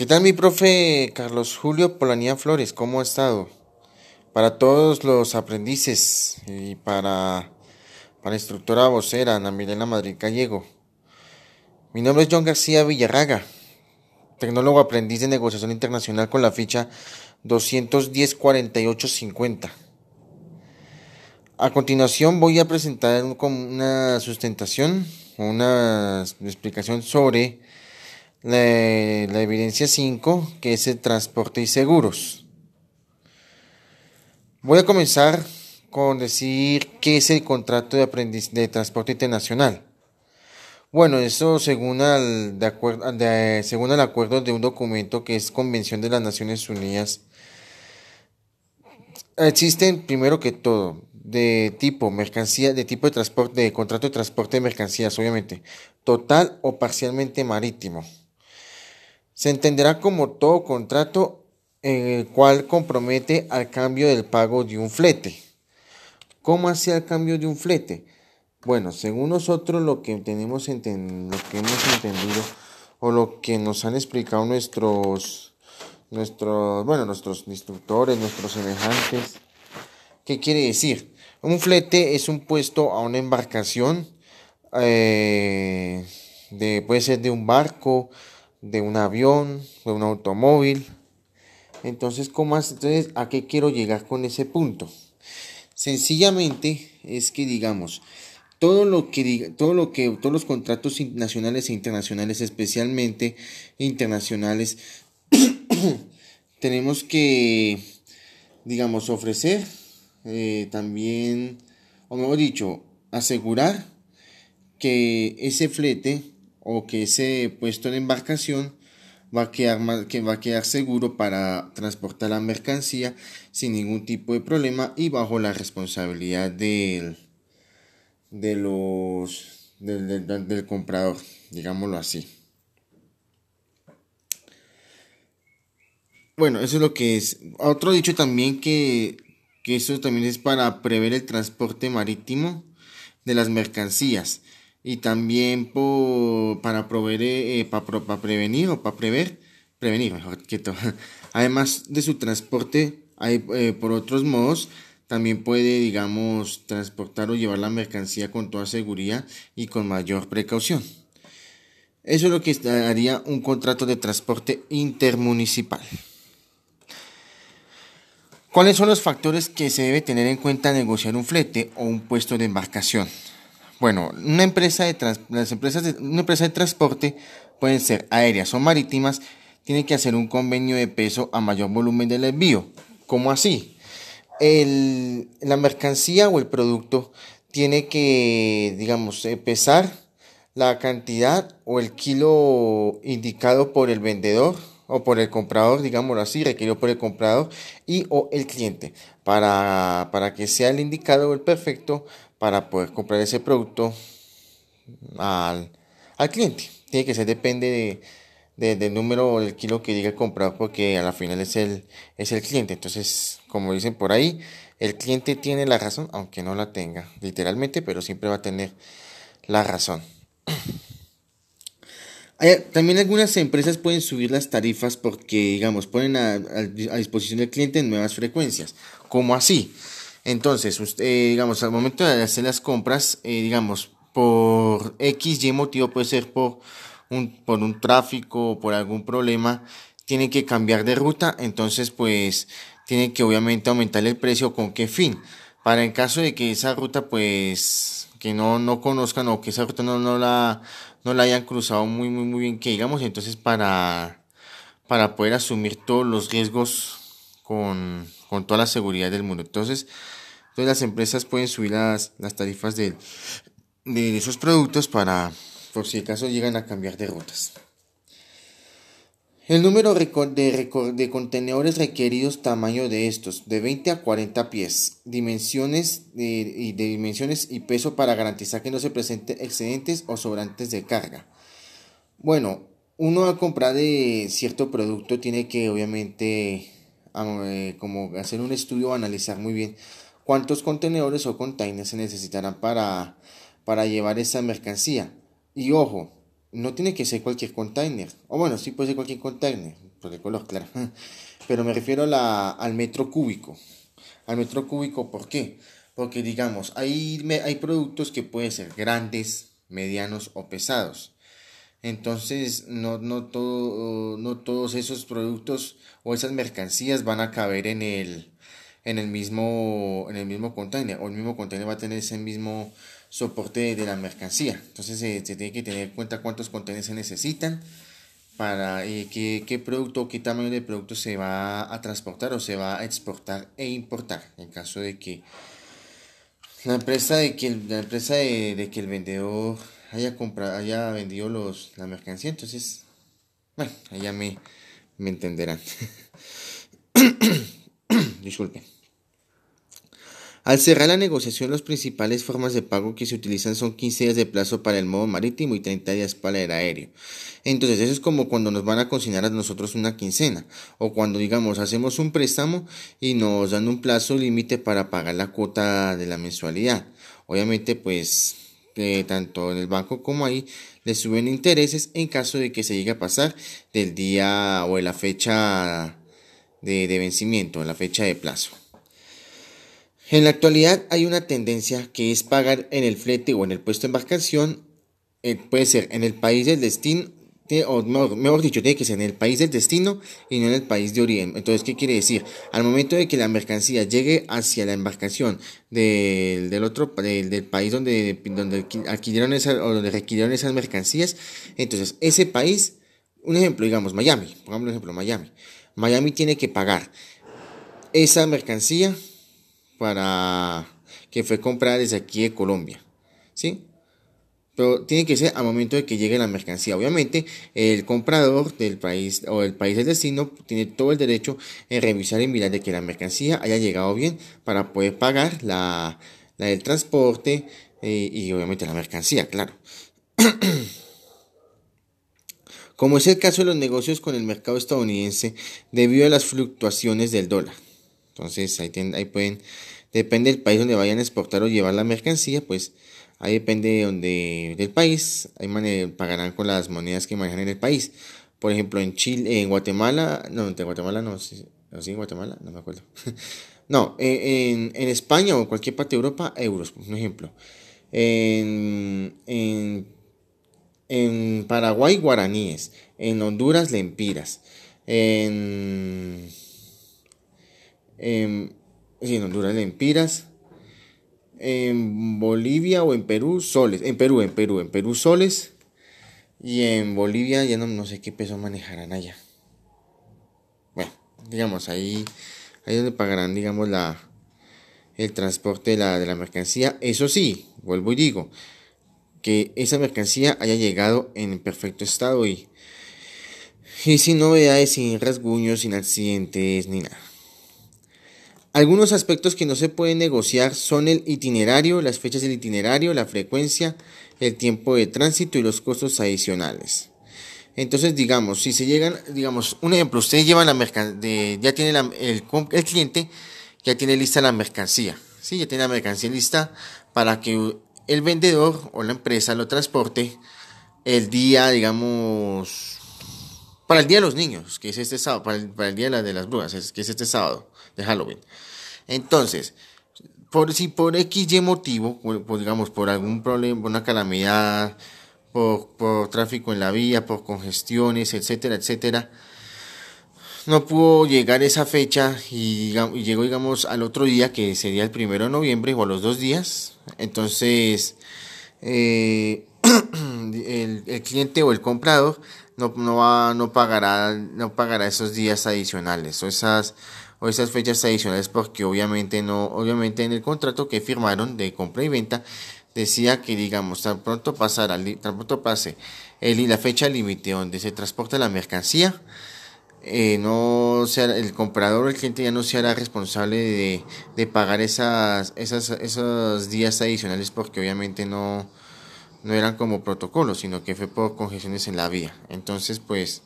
¿Qué tal mi profe Carlos Julio Polanía Flores? ¿Cómo ha estado? Para todos los aprendices y para, para instructora vocera Ana Milena Madrid Gallego. Mi nombre es John García Villarraga, tecnólogo aprendiz de negociación internacional con la ficha 210-4850. A continuación voy a presentar una sustentación, una explicación sobre la, evidencia 5, que es el transporte y seguros. Voy a comenzar con decir qué es el contrato de, aprendiz, de transporte internacional. Bueno, eso según, al, de, según el acuerdo de un documento que es Convención de las Naciones Unidas, existen primero que todo de tipo mercancía, de tipo de transporte, de contrato de transporte de mercancías, obviamente, total o parcialmente marítimo. Se entenderá como todo contrato en el cual compromete al cambio del pago de un flete. ¿Cómo hacía el cambio de un flete? Bueno, según nosotros lo que tenemos hemos entendido o lo que nos han explicado nuestros nuestros, bueno, nuestros instructores, nuestros semejantes, ¿qué quiere decir? Un flete es un puesto a una embarcación, eh, de, puede ser de un barco, de un avión, de un automóvil. Entonces, ¿cómo Entonces, ¿a qué quiero llegar con ese punto? Sencillamente es que digamos, todo lo que todo lo que todos los contratos nacionales e internacionales, especialmente internacionales, tenemos que digamos ofrecer eh, también, o mejor dicho, asegurar que ese flete o que ese puesto de embarcación va a quedar, que va a quedar seguro para transportar la mercancía sin ningún tipo de problema y bajo la responsabilidad del, de los, del comprador, digámoslo así. Bueno, eso es lo que es. Otro dicho también que que eso también es para prever el transporte marítimo de las mercancías y también para proveer, eh, para, prevenir o para prever, prevenir mejor que todo. Además de su transporte, hay eh, por otros modos, también puede, digamos, transportar o llevar la mercancía con toda seguridad y con mayor precaución. Eso es lo que haría un contrato de transporte intermunicipal. ¿Cuáles son los factores que se debe tener en cuenta al negociar un flete o un puesto de embarcación? Bueno, una empresa de las empresas de, una empresa de transporte pueden ser aéreas o marítimas, tiene que hacer un convenio de peso a mayor volumen del envío. ¿Cómo así? La mercancía o el producto tiene que, digamos, pesar la cantidad o el kilo indicado por el vendedor o por el comprador, digámoslo así, requerido por el comprador y o el cliente para, para que sea el indicado o el perfecto para poder comprar ese producto al, cliente. Tiene que ser, depende de, del número o del kilo que diga el comprador porque a la final es el, es el cliente. Entonces, como dicen por ahí, el cliente tiene la razón, aunque no la tenga literalmente, pero siempre va a tener la razón. También algunas empresas pueden subir las tarifas porque, digamos, ponen a, disposición del cliente nuevas frecuencias. ¿Cómo así? Entonces, usted, digamos, al momento de hacer las compras, eh, digamos, por X, Y motivo, puede ser por un, por un tráfico o por algún problema, tiene que cambiar de ruta, entonces, pues, tiene que obviamente aumentar el precio. ¿Con qué fin? Para en caso de que esa ruta, pues, que no, no conozcan o que esa ruta no, no la no la hayan cruzado muy, muy, muy bien, que digamos, entonces para, para poder asumir todos los riesgos con, toda la seguridad del mundo. Entonces, entonces las empresas pueden subir las, las tarifas de, de esos productos para, por si acaso llegan a cambiar de rutas. El número de, de, contenedores requeridos, tamaño de estos, de 20 a 40 pies, dimensiones y de dimensiones y peso para garantizar que no se presenten excedentes o sobrantes de carga. Bueno, uno al comprar de cierto producto tiene que obviamente eh, como hacer un estudio o analizar muy bien cuántos contenedores o containers se necesitarán para, para llevar esa mercancía. Y ojo, no tiene que ser cualquier container. O bueno, sí puede ser cualquier container, por el color, claro. Pero me refiero al metro cúbico. Al metro cúbico, ¿por qué? Porque digamos, hay, hay productos que pueden ser grandes, medianos o pesados. Entonces, no, no, todo, no todos esos productos o esas mercancías van a caber en el, en el mismo, en el mismo container. O el mismo container va a tener ese mismo soporte de la mercancía. Entonces, se tiene que tener en cuenta cuántos contenedores se necesitan para eh, qué, qué producto, qué tamaño de producto se va a transportar o se va a exportar e importar. En caso de que la empresa de que el, la empresa de que el vendedor haya comprado, haya vendido los, la mercancía, entonces, bueno, allá me, me entenderán. Disculpen. Al cerrar la negociación, las principales formas de pago que se utilizan son 15 días de plazo para el modo marítimo y 30 días para el aéreo. Entonces, eso es como cuando nos van a consignar a nosotros una quincena, o cuando, digamos, hacemos un préstamo y nos dan un plazo límite para pagar la cuota de la mensualidad. Obviamente, pues, que tanto en el banco como ahí le suben intereses en caso de que se llegue a pasar del día o de la fecha de, de vencimiento, la fecha de plazo. En la actualidad hay una tendencia que es pagar en el flete o en el puesto de embarcación, eh, puede ser en el país del destino, o mejor, dicho, tiene que ser en el país del destino y no en el país de origen. Entonces, ¿qué quiere decir? Al momento de que la mercancía llegue hacia la embarcación del, del otro del, país donde, donde adquirieron o donde requirieron esas mercancías, entonces ese país, un ejemplo, digamos, Miami, pongamos ejemplo, Miami. Miami tiene que pagar esa mercancía para que fue comprada desde aquí de Colombia. ¿Sí? Pero tiene que ser al momento de que llegue la mercancía. Obviamente, el comprador del país o el país del destino tiene todo el derecho en revisar y mirar de que la mercancía haya llegado bien para poder pagar la, la del transporte eh, y obviamente la mercancía, claro. Como es el caso de los negocios con el mercado estadounidense debido a las fluctuaciones del dólar. Entonces ahí, ahí pueden, depende del país donde vayan a exportar o llevar la mercancía, pues ahí depende de donde, del país, ahí pagarán con las monedas que manejan en el país. Por ejemplo, en Chile, en Guatemala, no, en Guatemala no, sí, en Guatemala, no me acuerdo. no, en, en, España o cualquier parte de Europa, euros, por ejemplo. En, en, en Paraguay, guaraníes. En Honduras, lempiras. En en, en Honduras lempiras, en Bolivia o en Perú soles, en Perú, en Perú, en Perú soles y en Bolivia ya no, no sé qué peso manejarán allá. Bueno, digamos ahí, ahí donde pagarán, digamos, la, el transporte de la, de la mercancía. Eso sí, vuelvo y digo, que esa mercancía haya llegado en perfecto estado y, y sin novedades, sin rasguños, sin accidentes ni nada. Algunos aspectos que no se pueden negociar son el itinerario, las fechas del itinerario, la frecuencia, el tiempo de tránsito y los costos adicionales. Entonces, digamos, si se llegan, digamos, un ejemplo, ustedes llevan la mercancía, ya tiene el, el, cliente, ya tiene lista la mercancía, ¿sí? Ya tiene la mercancía lista para que el vendedor o la empresa lo transporte el día, digamos, para el Día de los Niños, que es este sábado, para el, Día de, las Brujas, que es este sábado de Halloween. Entonces, por, si por X motivo, digamos, por algún problema, una calamidad, por, por tráfico en la vía, por congestiones, etcétera, etcétera, no pudo llegar esa fecha y, llegó, digamos, al otro día, que sería el primero de noviembre, o a los dos días. Entonces, eh, el, cliente o el comprador no, no, va, no, pagará, no pagará esos días adicionales o esas, o esas fechas adicionales porque obviamente no, obviamente en el contrato que firmaron de compra y venta decía que digamos tan pronto pasará, tan pronto pase el, la fecha límite donde se transporta la mercancía, eh, no sea, el comprador el cliente ya no se hará responsable de, de pagar esas, esas, esos días adicionales porque obviamente no, no eran como protocolos, sino que fue por congestiones en la vía. Entonces, pues,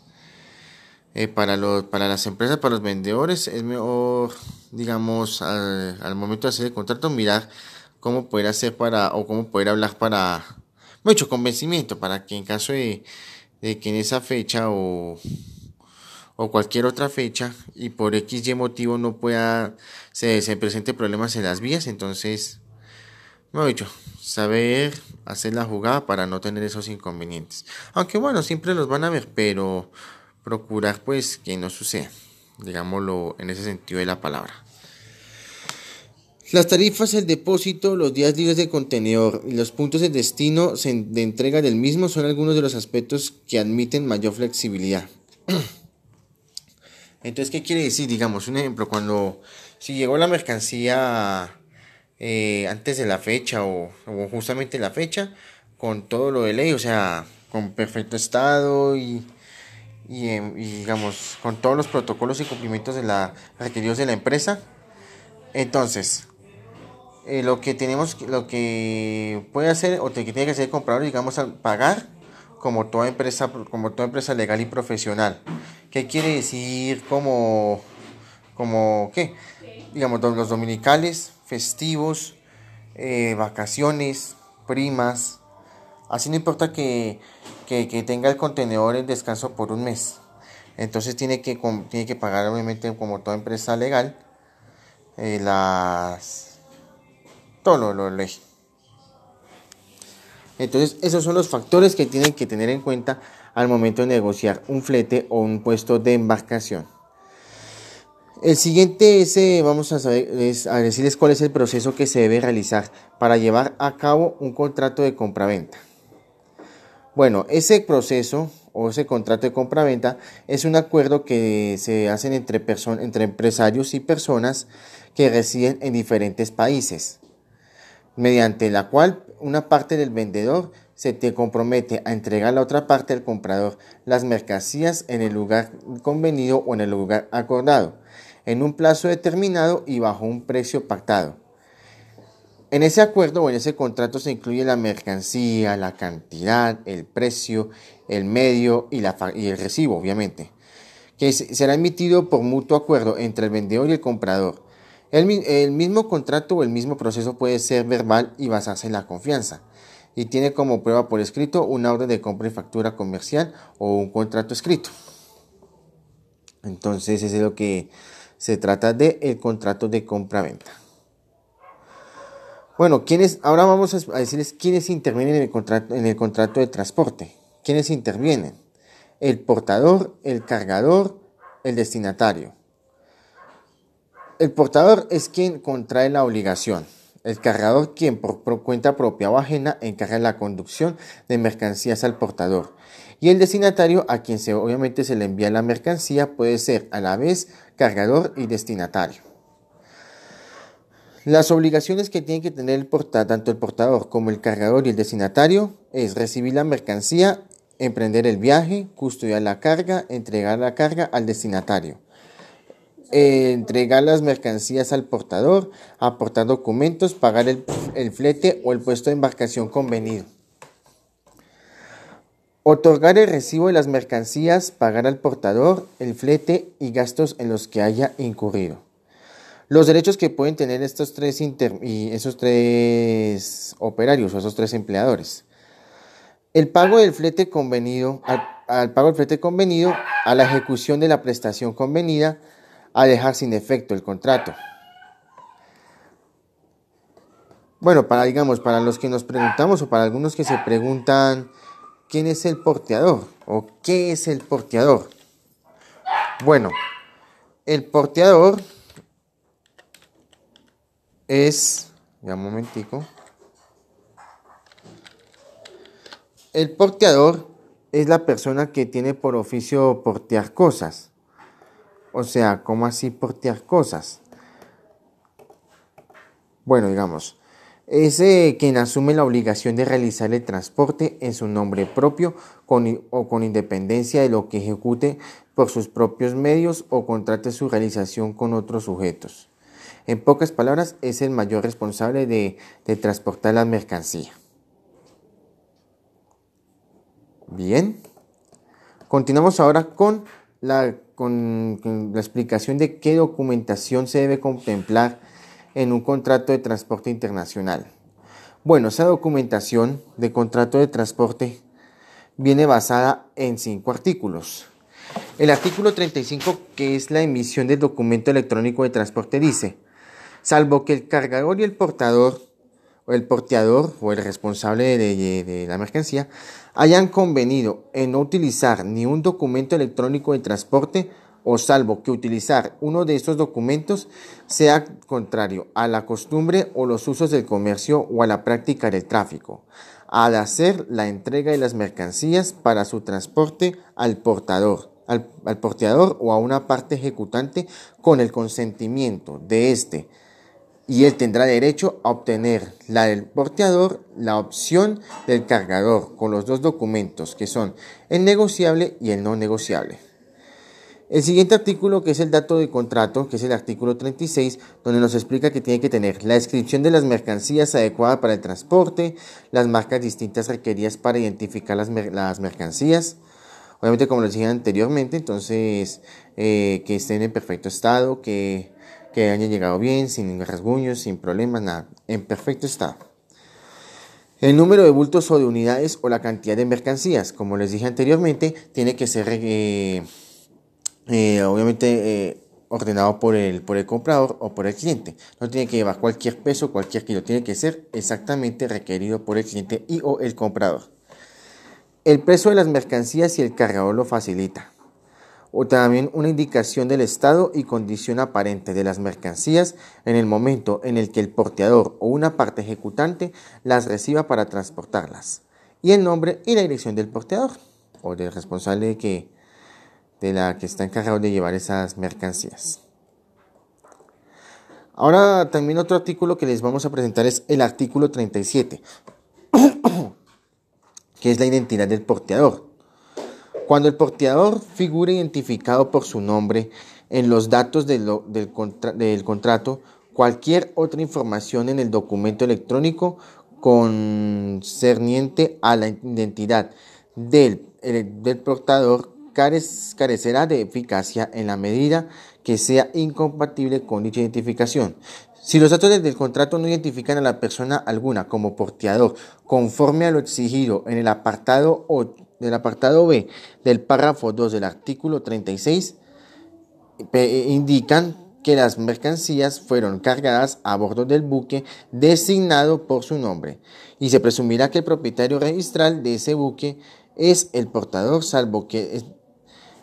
eh, para, los, para las empresas, para los vendedores, es mejor, digamos, al, momento de hacer el contrato, mirar cómo poder hacer para, o cómo poder hablar para, mucho convencimiento para que en caso de, de que en esa fecha o, o cualquier otra fecha y por X y motivo no pueda, se, se presente problemas en las vías, entonces, he dicho, saber hacer la jugada para no tener esos inconvenientes. Aunque bueno, siempre los van a ver, pero procurar pues que no suceda, digámoslo en ese sentido de la palabra. Las tarifas, el depósito, los días libres de contenedor y los puntos de destino de entrega del mismo son algunos de los aspectos que admiten mayor flexibilidad. Entonces, ¿qué quiere decir? Digamos, un ejemplo, cuando si llegó la mercancía eh, antes de la fecha o, justamente la fecha, con todo lo de ley, o sea, con perfecto estado y, em, digamos, con todos los protocolos y cumplimientos de la, requeridos de la empresa. Entonces, eh, lo que tenemos, lo que puede hacer o que tiene que hacer el comprador, digamos, al pagar como toda empresa, como toda empresa legal y profesional. ¿Qué quiere decir como, como qué? Digamos, los dominicales, festivos, eh, vacaciones, primas. Así no importa que, tenga el contenedor en descanso por un mes. Entonces tiene que, tiene que pagar, obviamente, como toda empresa legal, eh, las todo lo, ley. Entonces, esos son los factores que tienen que tener en cuenta al momento de negociar un flete o un puesto de embarcación. El siguiente es, eh, vamos a, es, a decirles cuál es el proceso que se debe realizar para llevar a cabo un contrato de compraventa. Bueno, ese proceso o ese contrato de compraventa es un acuerdo que se hacen entre, entre empresarios y personas que residen en diferentes países mediante la cual una parte del vendedor se te compromete a entregar a la otra parte del comprador las mercancías en el lugar convenido o en el lugar acordado, en un plazo determinado y bajo un precio pactado. En ese acuerdo o en ese contrato se incluye la mercancía, la cantidad, el precio, el medio y el recibo, obviamente, que será emitido por mutuo acuerdo entre el vendedor y el comprador el, mismo contrato o el mismo proceso puede ser verbal y basarse en la confianza y tiene como prueba por escrito una orden de compra y factura comercial o un contrato escrito. Entonces, ese es lo que se trata de el contrato de compra-venta. Bueno, ¿quiénes, ahora vamos a decirles quiénes intervienen en el, contrato, en el contrato de transporte. ¿Quiénes intervienen? El portador, el cargador, el destinatario. El portador es quien contrae la obligación. El cargador, quien por, cuenta propia o ajena encarga la conducción de mercancías al portador. Y el destinatario, a quien obviamente se le envía la mercancía, puede ser a la vez cargador y destinatario. Las obligaciones que tiene que tener tanto el portador como el cargador y el destinatario es recibir la mercancía, emprender el viaje, custodiar la carga, entregar la carga al destinatario. Eh, entregar las mercancías al portador, aportar documentos, pagar el, el flete o el puesto de embarcación convenido. Otorgar el recibo de las mercancías, pagar al portador, el flete y gastos en los que haya incurrido. Los derechos que pueden tener estos tres, y esos tres operarios o esos tres empleadores. El pago del flete convenido, al pago del flete convenido, a la ejecución de la prestación convenida, a dejar sin efecto el contrato. Bueno, para digamos, para los que nos preguntamos o para algunos que se preguntan quién es el porteador o qué es el porteador. Bueno, el porteador es, ya un momentico. El porteador es la persona que tiene por oficio portear cosas. O sea, ¿cómo así portear cosas? Bueno, digamos, es quien asume la obligación de realizar el transporte en su nombre propio o con independencia de lo que ejecute por sus propios medios o contrate su realización con otros sujetos. En pocas palabras, es el mayor responsable de, de transportar la mercancía. Bien, continuamos ahora con la con, la explicación de qué documentación se debe contemplar en un contrato de transporte internacional. Bueno, esa documentación de contrato de transporte viene basada en cinco artículos. El artículo 35, que es la emisión del documento electrónico de transporte, dice, salvo que el cargador y el portador, o el porteador o el responsable de, de la mercancía, hayan convenido en no utilizar ni un documento electrónico de transporte, o salvo que utilizar uno de estos documentos sea contrario a la costumbre o los usos del comercio o a la práctica del tráfico, al hacer la entrega de las mercancías para su transporte al portador, al, porteador o a una parte ejecutante con el consentimiento de éste, y él tendrá derecho a obtener la del porteador, la opción del cargador, con los dos documentos que son el negociable y el no negociable. El siguiente artículo, que es el dato de contrato, que es el artículo 36, donde nos explica que tiene que tener la descripción de las mercancías adecuada para el transporte, las marcas distintas requeridas para identificar las, mercancías, obviamente como les dije anteriormente, entonces eh, que estén en perfecto estado, que, que hayan llegado bien, sin rasguños, sin problemas, nada, en perfecto estado. El número de bultos o de unidades o la cantidad de mercancías, como les dije anteriormente, tiene que ser... Eh, eh, obviamente eh, ordenado por el, por el comprador o por el cliente. No tiene que llevar cualquier peso, cualquier kilo, tiene que ser exactamente requerido por el cliente y o el comprador. El precio de las mercancías y el cargador lo facilita. O también una indicación del estado y condición aparente de las mercancías en el momento en el que el porteador o una parte ejecutante las reciba para transportarlas. Y el nombre y la dirección del porteador o del responsable que, de la que está encargado de llevar esas mercancías. Ahora también otro artículo que les vamos a presentar es el artículo 37, que es la identidad del porteador. Cuando el porteador figura identificado por su nombre en los datos del, del, contrato, cualquier otra información en el documento electrónico concerniente a la identidad del, del portador carecerá de eficacia en la medida que sea incompatible con dicha identificación. Si los datos del contrato no identifican a la persona alguna como porteador conforme a lo exigido en el apartado, del apartado B del párrafo 2 del artículo 36, indican que las mercancías fueron cargadas a bordo del buque designado por su nombre y se presumirá que el propietario registral de ese buque es el portador, salvo que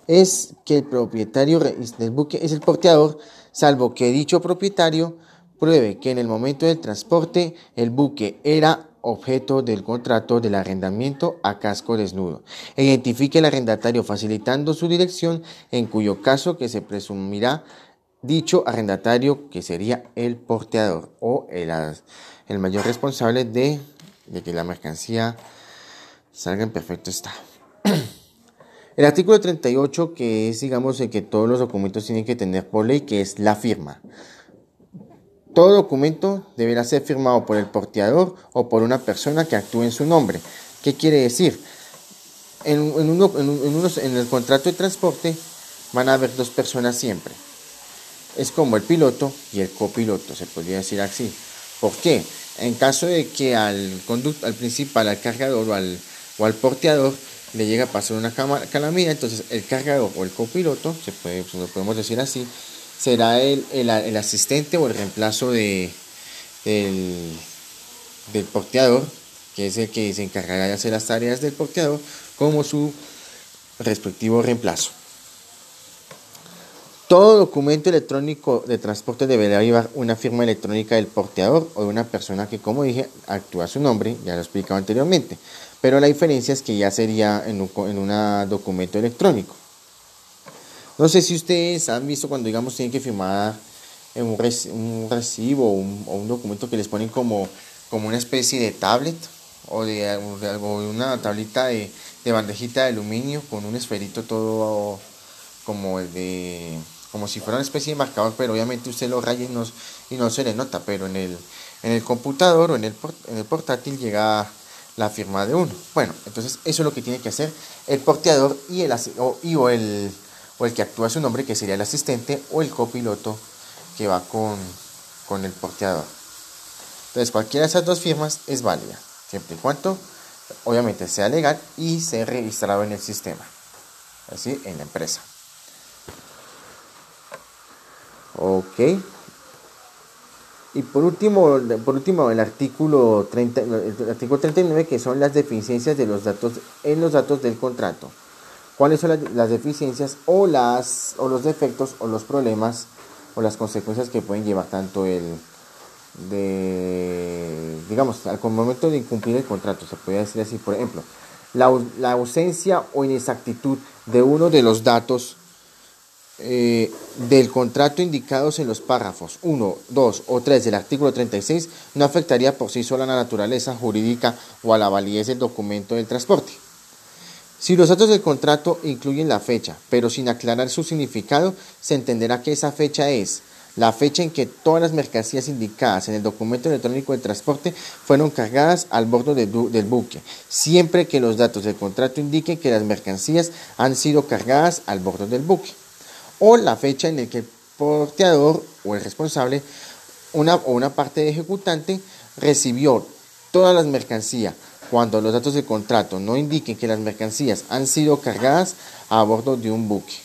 es que el propietario del buque es el porteador, salvo que dicho propietario pruebe que en el momento del transporte el buque era objeto del contrato del arrendamiento a casco desnudo. Identifique el arrendatario facilitando su dirección, en cuyo caso que se presumirá dicho arrendatario que sería el porteador o el, el mayor responsable de, de que la mercancía salga en perfecto estado. El artículo 38, que es, digamos, el que todos los documentos tienen que tener por ley, que es la firma. Todo documento deberá ser firmado por el porteador o por una persona que actúe en su nombre. ¿Qué quiere decir? En, el contrato de transporte van a haber dos personas siempre. Es como el piloto y el copiloto, se podría decir así. ¿Por qué? En caso de que al, principal, al cargador o al, porteador le llega a pasar una calamidad, entonces el cargador o el copiloto, se puede, lo podemos decir así, será el, el, asistente o el reemplazo de, del, del porteador, que es el que se encargará de hacer las tareas del porteador, como su respectivo reemplazo. Todo documento electrónico de transporte deberá llevar una firma electrónica del porteador o de una persona que, como dije, actúa su nombre, ya lo he explicado anteriormente. Pero la diferencia es que ya sería en un en documento electrónico. No sé si ustedes han visto cuando, digamos, tienen que firmar un, un recibo o un, documento que les ponen como, como una especie de tablet o de, algo una tablita de, de bandejita de aluminio con un esferito todo como el de como si fuera una especie de marcador, pero obviamente usted lo raya y no, y no se le nota, pero en el, en el computador o en el, en el portátil llega la firma de uno. Bueno, entonces eso es lo que tiene que hacer el porteador y el, o, y, o el, o el que actúa su nombre, que sería el asistente, o el copiloto que va con, con el porteador. Entonces, cualquiera de esas dos firmas es válida, siempre y cuando, obviamente, sea legal y sea registrado en el sistema, así, en la empresa. Ok. Y por último, por último el, artículo 30, el artículo 39, que son las deficiencias de los datos en los datos del contrato. ¿Cuáles son las, deficiencias o, las, o los defectos o los problemas o las consecuencias que pueden llevar tanto el, de, digamos, al momento de incumplir el contrato, se puede decir así, por ejemplo, la, la ausencia o inexactitud de uno de los datos eh, del contrato indicados en los párrafos 1, 2 o 3 del artículo 36 no afectaría por sí sola a la naturaleza jurídica o a la validez del documento del transporte. Si los datos del contrato incluyen la fecha, pero sin aclarar su significado, se entenderá que esa fecha es la fecha en que todas las mercancías indicadas en el documento electrónico de transporte fueron cargadas al bordo del buque, siempre que los datos del contrato indiquen que las mercancías han sido cargadas al bordo del buque o la fecha en la que el porteador o el responsable una, o una parte ejecutante recibió todas las mercancías cuando los datos del contrato no indiquen que las mercancías han sido cargadas a bordo de un buque.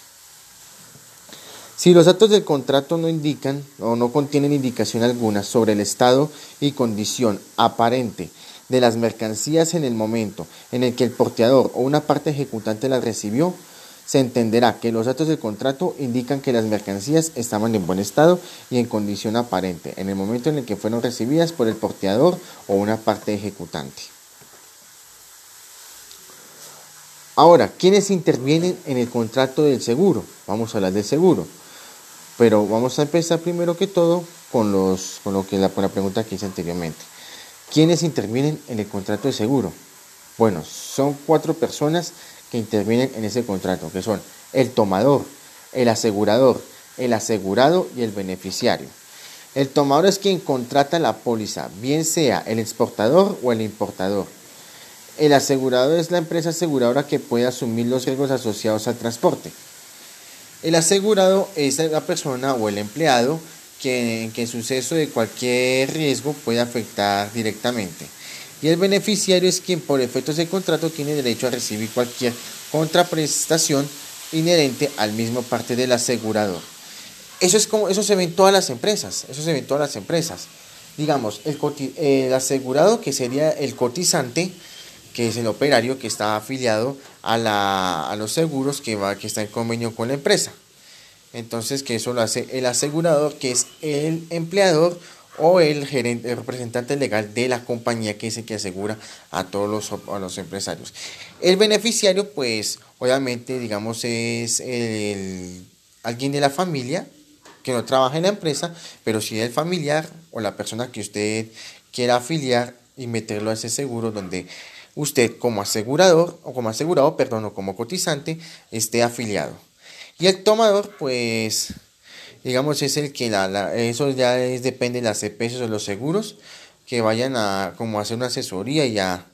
Si los datos del contrato no indican o no contienen indicación alguna sobre el estado y condición aparente de las mercancías en el momento en el que el porteador o una parte ejecutante las recibió, se entenderá que los datos del contrato indican que las mercancías estaban en buen estado y en condición aparente en el momento en el que fueron recibidas por el porteador o una parte ejecutante. Ahora, ¿quiénes intervienen en el contrato del seguro? Vamos a hablar del seguro. Pero vamos a empezar primero que todo con, los, con, lo que la, la pregunta que hice anteriormente. ¿Quiénes intervienen en el contrato de seguro? Bueno, son cuatro personas que intervienen en ese contrato, que son el tomador, el asegurador, el asegurado y el beneficiario. El tomador es quien contrata la póliza, bien sea el exportador o el importador. El asegurador es la empresa aseguradora que puede asumir los riesgos asociados al transporte. El asegurado es la persona o el empleado que, en suceso de cualquier riesgo puede afectar directamente y el beneficiario es quien por efectos de contrato tiene derecho a recibir cualquier contraprestación inherente al mismo parte del asegurador. Eso es como eso se ve en todas las empresas, eso se ve en todas las empresas. Digamos, el, asegurado que sería el cotizante, que es el operario que está afiliado a, la, a los seguros que, va, que está en convenio con la empresa. Entonces, que eso lo hace el asegurador, que es el empleador o el, gerente, representante legal de la compañía que es el que asegura a todos los, a los empresarios. El beneficiario, pues, obviamente, digamos, es el, alguien de la familia que no trabaja en la empresa, pero sí el familiar o la persona que usted quiera afiliar y meterlo a ese seguro donde usted como asegurador o como asegurado, perdón, o como cotizante esté afiliado. Y el tomador, pues, digamos, es el que la, eso ya es, depende de las EPS o los seguros que vayan a como hacer una asesoría y a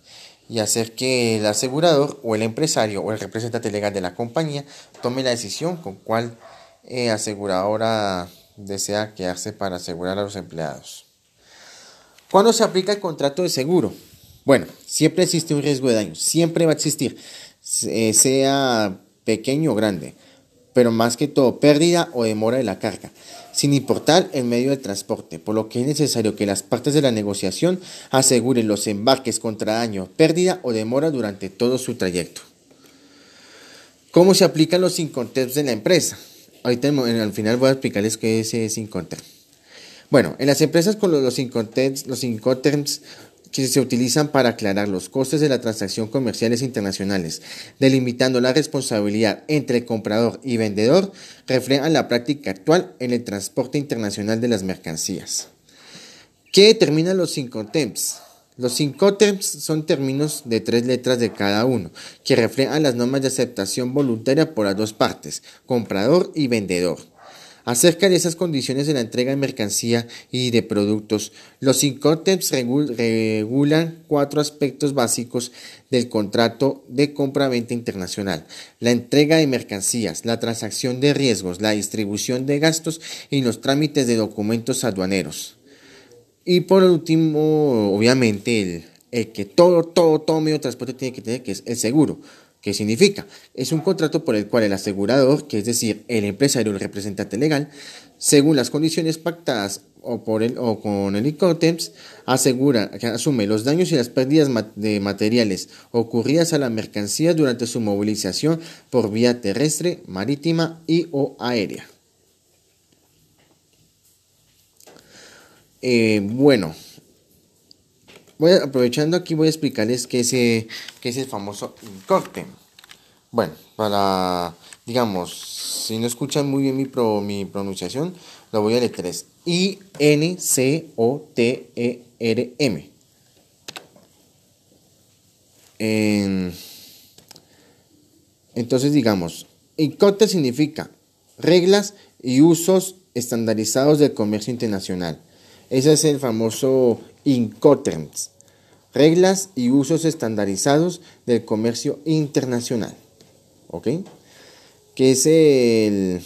y hacer que el asegurador o el empresario o el representante legal de la compañía tome la decisión con cuál eh, aseguradora desea quedarse para asegurar a los empleados. ¿Cuándo se aplica el contrato de seguro? Bueno, siempre existe un riesgo de daño, siempre va a existir, eh, sea pequeño o grande pero más que todo pérdida o demora de la carga, sin importar el medio de transporte, por lo que es necesario que las partes de la negociación aseguren los embarques contra daño, pérdida o demora durante todo su trayecto. ¿Cómo se aplican los incoterms de la empresa? Ahorita al final voy a explicarles qué es incoterm. Bueno, en las empresas con los, los los incoterms que se utilizan para aclarar los costes de la transacción comerciales internacionales, delimitando la responsabilidad entre comprador y vendedor, reflejan la práctica actual en el transporte internacional de las mercancías. ¿Qué determinan los cinco temps? Los cinco temps son términos de tres letras de cada uno, que reflejan las normas de aceptación voluntaria por las dos partes, comprador y vendedor. Acerca de esas condiciones de la entrega de mercancía y de productos, los Incoterms regulan cuatro aspectos básicos del contrato de compra-venta internacional. La entrega de mercancías, la transacción de riesgos, la distribución de gastos y los trámites de documentos aduaneros. Y por último, obviamente, el, que todo, todo medio de transporte tiene que tener, que es el seguro. ¿Qué significa? Es un contrato por el cual el asegurador, que es decir, el empresario el representante legal, según las condiciones pactadas o, por el, o con el ICOTEMS, asegura asume los daños y las pérdidas de materiales ocurridas a la mercancía durante su movilización por vía terrestre, marítima y o aérea. Eh, bueno, voy aprovechando aquí voy a explicarles qué es, eh, qué es el famoso INCOTEM. Bueno, para, digamos, si no escuchan muy bien mi, pronunciación, lo voy a leer es I-N-C-O-T-E-R-M. Entonces, digamos, INCOTEM significa reglas y usos estandarizados del comercio internacional ese es el famoso Incoterms, reglas y usos estandarizados del comercio internacional. ¿Ok? Que es el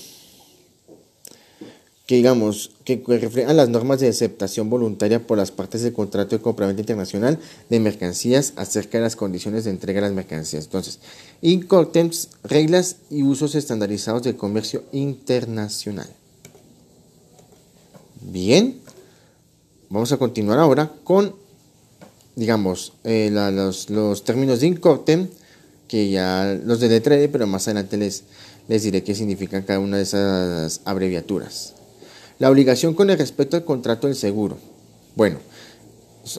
que digamos que refleja las normas de aceptación voluntaria por las partes del contrato de compraventa internacional de mercancías acerca de las condiciones de entrega de las mercancías. Entonces, Incoterms, reglas y usos estandarizados del comercio internacional. Bien. Vamos a continuar ahora con, digamos, eh, los, términos de INCOTEM, que ya los deletraré, pero más adelante les, les diré qué significan cada una de esas abreviaturas. La obligación con el respecto al contrato del seguro. Bueno,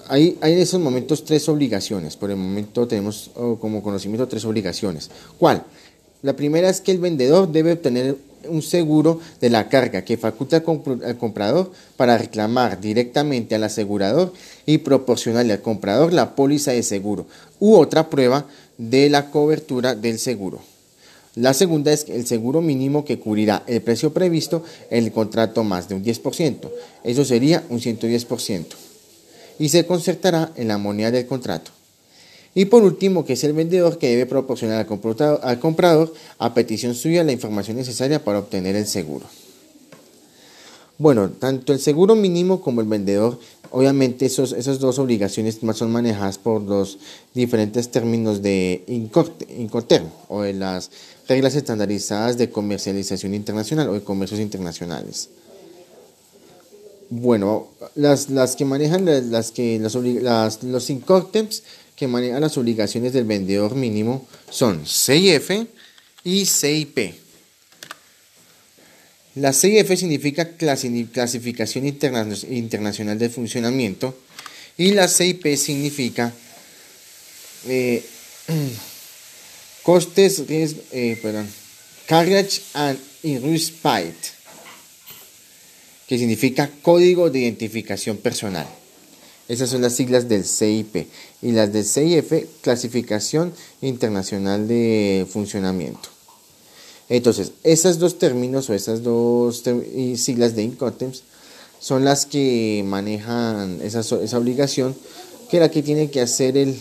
hay, hay en esos momentos tres obligaciones. Por el momento tenemos oh, como conocimiento tres obligaciones. ¿Cuál? La primera es que el vendedor debe obtener un seguro de la carga que faculta al comprador para reclamar directamente al asegurador y proporcionarle al comprador la póliza de seguro u otra prueba de la cobertura del seguro. La segunda es el seguro mínimo que cubrirá el precio previsto en el contrato más de un 10%. Eso sería un 110%. Y se concertará en la moneda del contrato. Y por último, que es el vendedor que debe proporcionar al comprador, a petición suya la información necesaria para obtener el seguro. Bueno, tanto el seguro mínimo como el vendedor, obviamente esos, esas dos obligaciones son manejadas por los diferentes términos de Incoterm o de las reglas estandarizadas de comercialización internacional o de comercios internacionales. Bueno, las, las que manejan las, que las, los Incoterms que manejan las obligaciones del vendedor mínimo son CIF y CIP. La CIF significa Clasificación Internacional de Funcionamiento y la CIP significa eh, costes, eh, perdón, Carriage and Respite, que significa Código de Identificación Personal. Esas son las siglas del CIP y las del CIF, Clasificación Internacional de Funcionamiento. Entonces, esos dos términos o esas dos siglas de INCOTEMS son las que manejan esa, obligación que la que tiene que hacer el,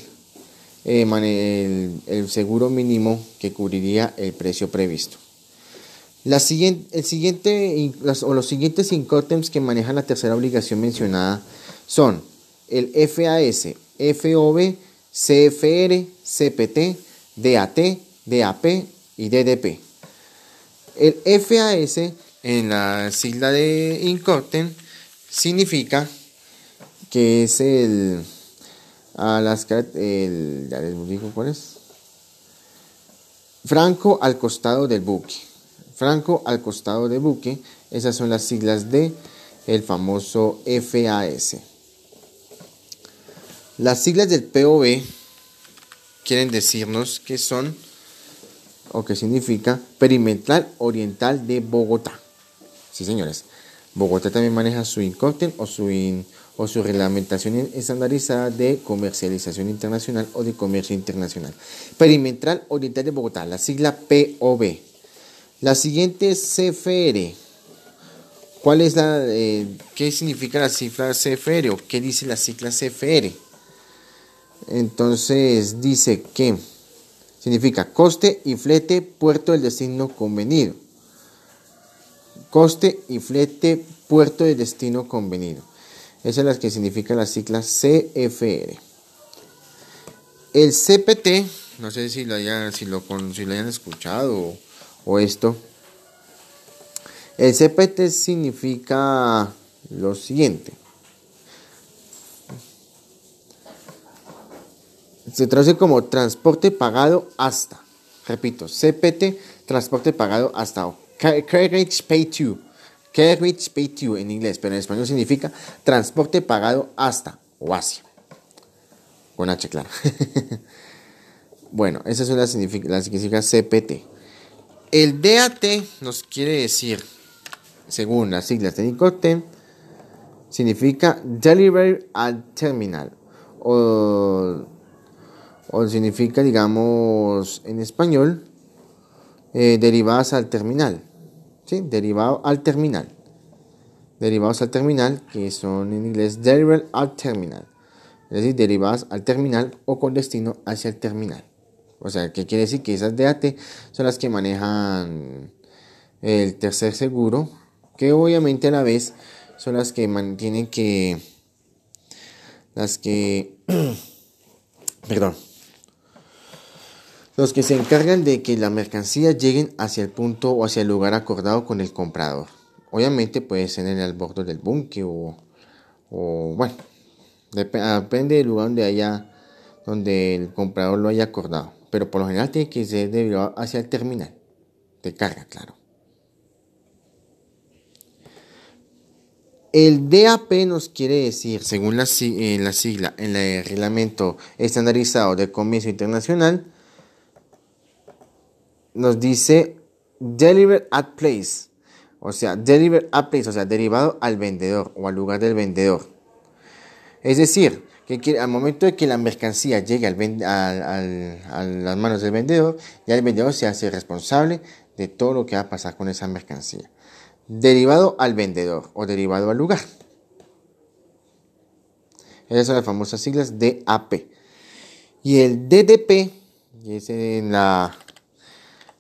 eh, seguro mínimo que cubriría el precio previsto. La siguiente, el siguiente, o los siguientes INCOTEMS que manejan la tercera obligación mencionada son el FAS, FOB, CFR, CPT, DAT, DAP y DDP. El FAS en la sigla de Incorten significa que es el el, ya les digo cuál es. Franco al costado del buque. Franco al costado del buque esas son las siglas de el famoso FAS las siglas del POB quieren decirnos que son o que significa Perimetral Oriental de Bogotá. Sí, señores. Bogotá también maneja su INCOTEN o su, o su reglamentación estandarizada de comercialización internacional o de comercio internacional. Perimetral Oriental de Bogotá, la sigla POB. La siguiente CFR. ¿Cuál es la, eh, ¿Qué significa la cifra CFR o qué dice la sigla CFR? Entonces dice que significa coste y flete puerto del destino convenido. Coste y flete puerto del destino convenido. Esa es la que significa la sigla CFR. El CPT, no sé si lo hayan, si lo, si lo hayan escuchado o, o esto. El CPT significa lo siguiente. Se traduce como transporte pagado hasta. Repito, CPT, transporte pagado hasta. Carriage Pay To. Carriage Pay To en inglés, pero en español significa transporte pagado hasta o hacia. Con H, claro. bueno, esa es una la significa CPT. El DAT nos quiere decir, según las siglas de Nicoten, significa Delivery al Terminal. O o significa, digamos, en español, eh, derivadas al terminal. ¿Sí? Derivado al terminal. Derivados al terminal, que son en inglés deliver al terminal. Es decir, derivadas al terminal o con destino hacia el terminal. O sea, ¿qué quiere decir? Que esas DAT son las que manejan el tercer seguro, que obviamente a la vez son las que mantienen que... Las que... perdón los que se encargan de que la mercancía lleguen hacia el punto o hacia el lugar acordado con el comprador. Obviamente puede ser en el borde del búnker o, bueno, depende del lugar donde haya, donde el comprador lo haya acordado. Pero por lo general tiene que ser debido hacia el terminal de carga, claro. El DAP nos quiere decir, según la, eh, la sigla en el reglamento estandarizado de comercio internacional, nos dice deliver at place. O sea, deliver at place, o sea, derivado al vendedor o al lugar del vendedor. Es decir, que al momento de que la mercancía llegue a las manos del vendedor, ya el vendedor se hace responsable de todo lo que va a pasar con esa mercancía. Derivado al vendedor o derivado al lugar. Esas son las famosas siglas DAP. Y el DDP, y es en la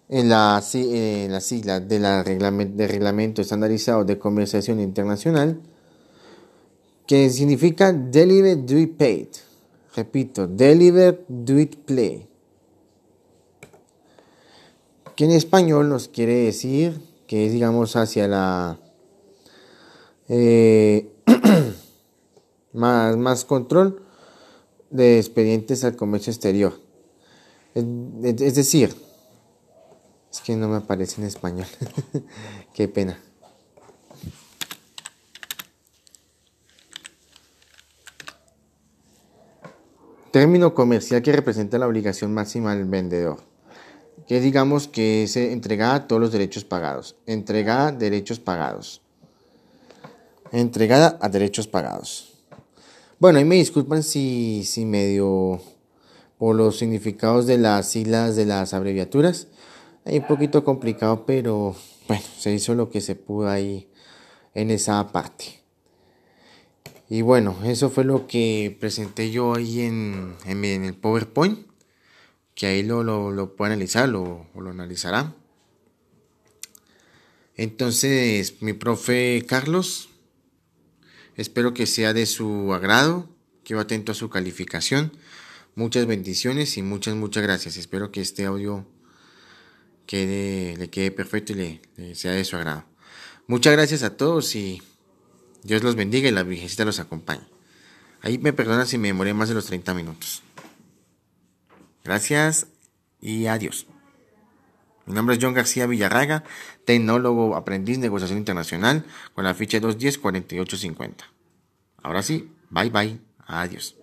en la, en la sigla de la reglamento, reglamento estandarizado de conversación internacional, que significa Deliver, Do It Paid. Repito, Deliver, Do It Play. Que en español nos quiere decir que es, digamos, hacia la... Eh, más, más control de expedientes al comercio exterior. es decir, es que no me aparece en español. Qué pena. Término comercial que representa la obligación máxima del vendedor. Que digamos que es entregada todos los derechos pagados. Entregada derechos pagados. Entregada a derechos pagados. Bueno, y me disculpan si, si medio por los significados de las siglas de las abreviaturas un poquito complicado, pero bueno, se hizo lo que se pudo ahí en esa parte. Y bueno, eso fue lo que presenté yo ahí en, el PowerPoint, que ahí lo, lo, lo puede analizar lo, o lo analizará. Entonces, mi profe Carlos, espero que sea de su agrado, quedo atento a su calificación. Muchas bendiciones y muchas, muchas gracias. Espero que este audio que le quede perfecto y le, sea de su agrado. Muchas gracias a todos y Dios los bendiga y la Virgencita los acompañe. Ahí me perdona si me demoré más de los 30 minutos. Gracias y adiós. Mi nombre es John García Villarraga, tecnólogo, aprendiz negociación internacional, con la ficha 210-4850. Ahora sí, bye bye, adiós.